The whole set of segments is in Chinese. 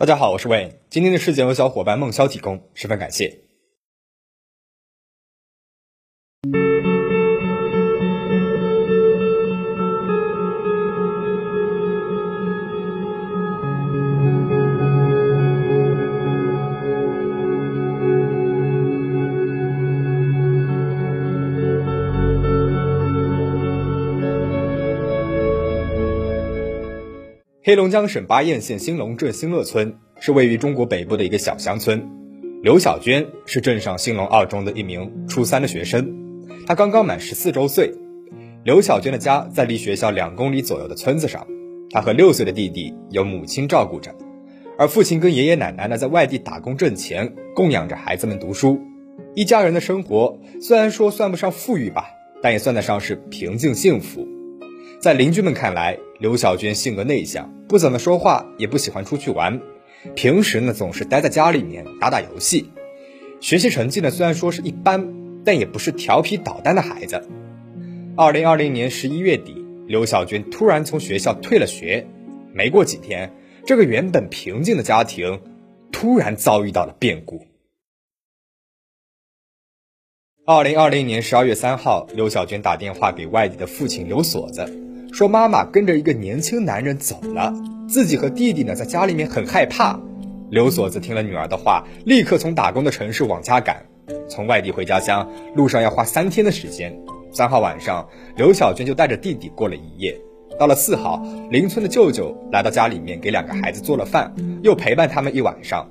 大家好，我是魏。今天的事件由小伙伴孟潇提供，十分感谢。黑龙江省巴彦县兴隆镇兴乐村是位于中国北部的一个小乡村。刘小娟是镇上兴隆二中的一名初三的学生，她刚刚满十四周岁。刘小娟的家在离学校两公里左右的村子上，她和六岁的弟弟由母亲照顾着，而父亲跟爷爷奶奶呢在外地打工挣钱，供养着孩子们读书。一家人的生活虽然说算不上富裕吧，但也算得上是平静幸福。在邻居们看来，刘小娟性格内向，不怎么说话，也不喜欢出去玩。平时呢，总是待在家里面打打游戏。学习成绩呢，虽然说是一般，但也不是调皮捣蛋的孩子。二零二零年十一月底，刘小娟突然从学校退了学。没过几天，这个原本平静的家庭，突然遭遇到了变故。二零二零年十二月三号，刘小娟打电话给外地的父亲刘锁子。说妈妈跟着一个年轻男人走了，自己和弟弟呢在家里面很害怕。刘锁子听了女儿的话，立刻从打工的城市往家赶。从外地回家乡，路上要花三天的时间。三号晚上，刘小娟就带着弟弟过了一夜。到了四号，邻村的舅舅来到家里面给两个孩子做了饭，又陪伴他们一晚上。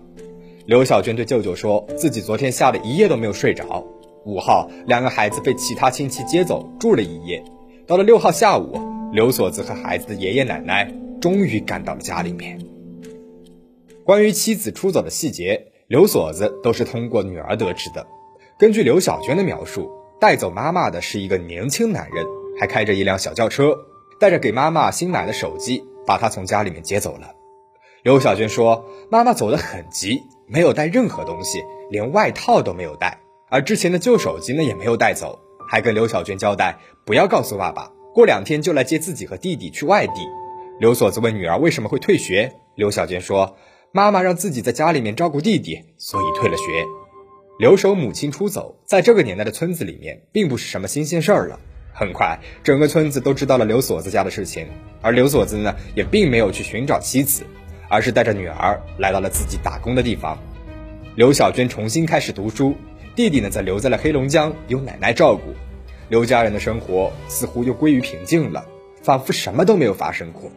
刘小娟对舅舅说自己昨天吓得一夜都没有睡着。五号，两个孩子被其他亲戚接走住了一夜。到了六号下午。刘锁子和孩子的爷爷奶奶终于赶到了家里面。关于妻子出走的细节，刘锁子都是通过女儿得知的。根据刘小娟的描述，带走妈妈的是一个年轻男人，还开着一辆小轿车，带着给妈妈新买的手机，把她从家里面接走了。刘小娟说，妈妈走得很急，没有带任何东西，连外套都没有带，而之前的旧手机呢也没有带走，还跟刘小娟交代不要告诉爸爸。过两天就来接自己和弟弟去外地。刘锁子问女儿为什么会退学，刘小娟说：“妈妈让自己在家里面照顾弟弟，所以退了学。”留守母亲出走，在这个年代的村子里面，并不是什么新鲜事儿了。很快，整个村子都知道了刘锁子家的事情，而刘锁子呢，也并没有去寻找妻子，而是带着女儿来到了自己打工的地方。刘小娟重新开始读书，弟弟呢，则留在了黑龙江，由奶奶照顾。刘家人的生活似乎又归于平静了，仿佛什么都没有发生过。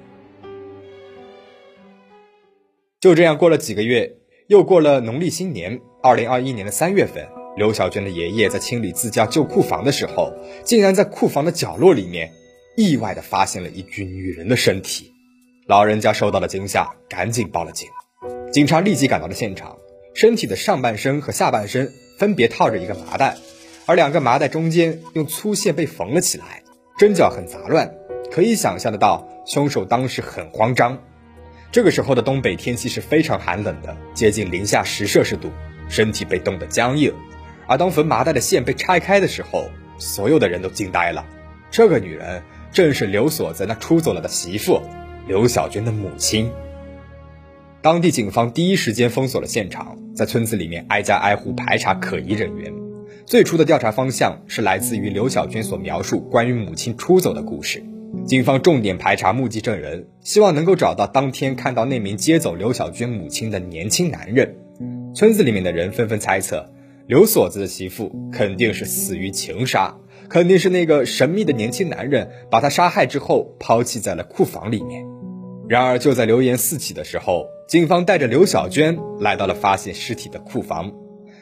就这样过了几个月，又过了农历新年，二零二一年的三月份，刘小娟的爷爷在清理自家旧库房的时候，竟然在库房的角落里面，意外的发现了一具女人的身体。老人家受到了惊吓，赶紧报了警。警察立即赶到了现场，身体的上半身和下半身分别套着一个麻袋。而两个麻袋中间用粗线被缝了起来，针脚很杂乱，可以想象得到凶手当时很慌张。这个时候的东北天气是非常寒冷的，接近零下十摄氏度，身体被冻得僵硬。而当缝麻袋的线被拆开的时候，所有的人都惊呆了。这个女人正是刘锁子那出走了的媳妇刘小娟的母亲。当地警方第一时间封锁了现场，在村子里面挨家挨户排查可疑人员。最初的调查方向是来自于刘小娟所描述关于母亲出走的故事。警方重点排查目击证人，希望能够找到当天看到那名接走刘小娟母亲的年轻男人。村子里面的人纷纷猜测，刘锁子的媳妇肯定是死于情杀，肯定是那个神秘的年轻男人把她杀害之后抛弃在了库房里面。然而就在流言四起的时候，警方带着刘小娟来到了发现尸体的库房，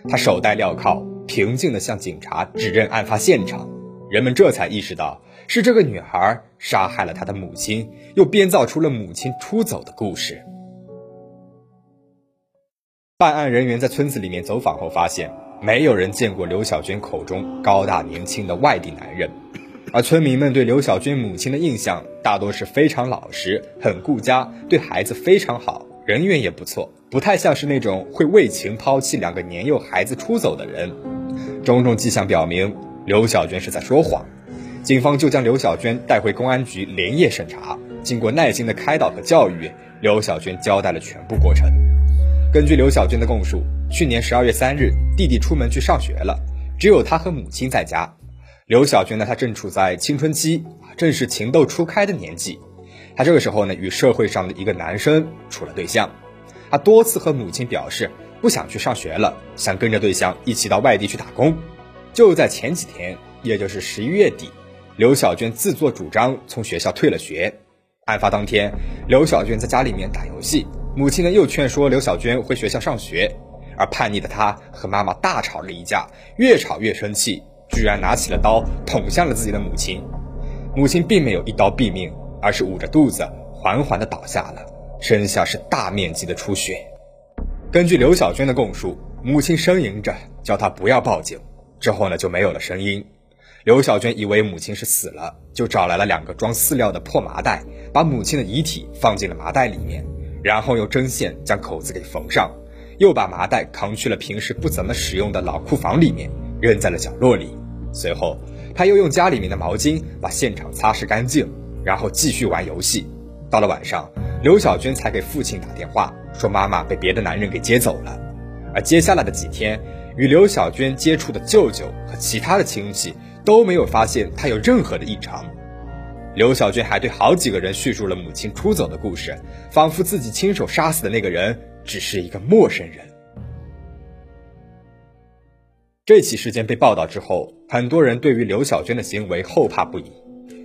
她手戴镣铐。平静地向警察指认案发现场，人们这才意识到是这个女孩杀害了她的母亲，又编造出了母亲出走的故事。办案人员在村子里面走访后发现，没有人见过刘小娟口中高大年轻的外地男人，而村民们对刘小娟母亲的印象大多是非常老实、很顾家，对孩子非常好，人缘也不错，不太像是那种会为情抛弃两个年幼孩子出走的人。种种迹象表明，刘小娟是在说谎。警方就将刘小娟带回公安局连夜审查。经过耐心的开导和教育，刘小娟交代了全部过程。根据刘小娟的供述，去年十二月三日，弟弟出门去上学了，只有她和母亲在家。刘小娟呢，她正处在青春期，正是情窦初开的年纪。她这个时候呢，与社会上的一个男生处了对象。她多次和母亲表示不想去上学了，想跟着对象一起到外地去打工。就在前几天，也就是十一月底，刘小娟自作主张从学校退了学。案发当天，刘小娟在家里面打游戏。母亲呢又劝说刘小娟回学校上学，而叛逆的她和妈妈大吵了一架，越吵越生气，居然拿起了刀捅向了自己的母亲。母亲并没有一刀毙命，而是捂着肚子缓缓地倒下了，身下是大面积的出血。根据刘小娟的供述，母亲呻吟着叫她不要报警，之后呢就没有了声音。刘小娟以为母亲是死了，就找来了两个装饲料的破麻袋，把母亲的遗体放进了麻袋里面。然后用针线将口子给缝上，又把麻袋扛去了平时不怎么使用的老库房里面，扔在了角落里。随后，他又用家里面的毛巾把现场擦拭干净，然后继续玩游戏。到了晚上，刘小娟才给父亲打电话，说妈妈被别的男人给接走了。而接下来的几天，与刘小娟接触的舅舅和其他的亲戚都没有发现她有任何的异常。刘小娟还对好几个人叙述了母亲出走的故事，仿佛自己亲手杀死的那个人只是一个陌生人。这起事件被报道之后，很多人对于刘小娟的行为后怕不已。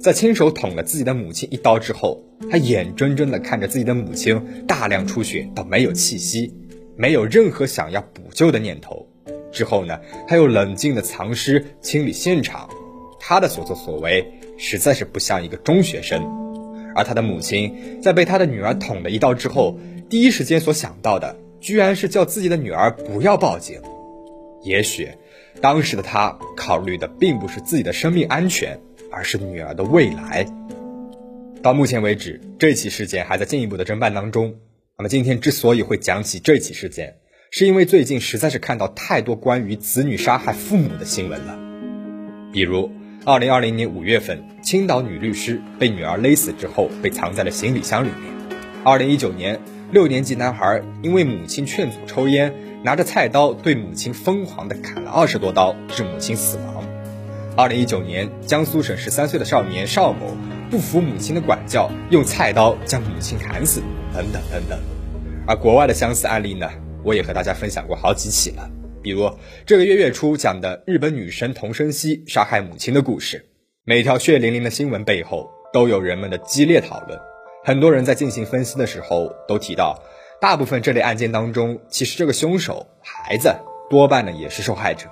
在亲手捅了自己的母亲一刀之后，他眼睁睁地看着自己的母亲大量出血到没有气息，没有任何想要补救的念头。之后呢，他又冷静地藏尸清理现场。他的所作所为。实在是不像一个中学生，而他的母亲在被他的女儿捅了一刀之后，第一时间所想到的，居然是叫自己的女儿不要报警。也许，当时的他考虑的并不是自己的生命安全，而是女儿的未来。到目前为止，这起事件还在进一步的侦办当中。那么今天之所以会讲起这起事件，是因为最近实在是看到太多关于子女杀害父母的新闻了，比如。二零二零年五月份，青岛女律师被女儿勒死之后，被藏在了行李箱里面。二零一九年，六年级男孩因为母亲劝阻抽烟，拿着菜刀对母亲疯狂的砍了二十多刀，致母亲死亡。二零一九年，江苏省十三岁的少年邵某不服母亲的管教，用菜刀将母亲砍死，等等等等。而国外的相似案例呢，我也和大家分享过好几起了。比如这个月月初讲的日本女神童生希杀害母亲的故事，每条血淋淋的新闻背后都有人们的激烈讨论。很多人在进行分析的时候都提到，大部分这类案件当中，其实这个凶手孩子多半呢也是受害者。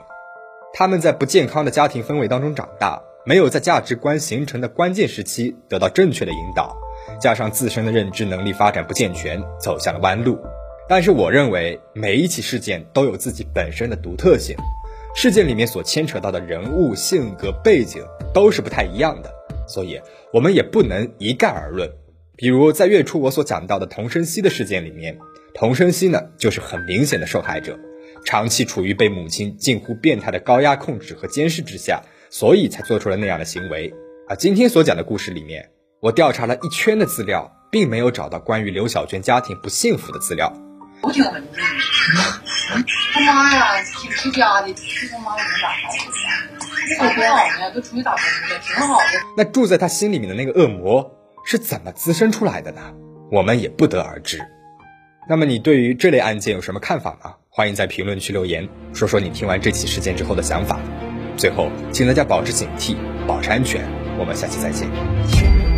他们在不健康的家庭氛围当中长大，没有在价值观形成的关键时期得到正确的引导，加上自身的认知能力发展不健全，走向了弯路。但是我认为每一起事件都有自己本身的独特性，事件里面所牵扯到的人物性格背景都是不太一样的，所以我们也不能一概而论。比如在月初我所讲到的童生熙的事件里面，童生熙呢就是很明显的受害者，长期处于被母亲近乎变态的高压控制和监视之下，所以才做出了那样的行为。而今天所讲的故事里面，我调查了一圈的资料，并没有找到关于刘小娟家庭不幸福的资料。我听问你，他妈呀，起不起家的，他妈能咋好？挺好的，都出去打工的，挺好的。那住在他心里面的那个恶魔是怎么滋生出来的呢？我们也不得而知。那么你对于这类案件有什么看法吗？欢迎在评论区留言，说说你听完这起事件之后的想法。最后，请大家保持警惕，保持安全。我们下期再见。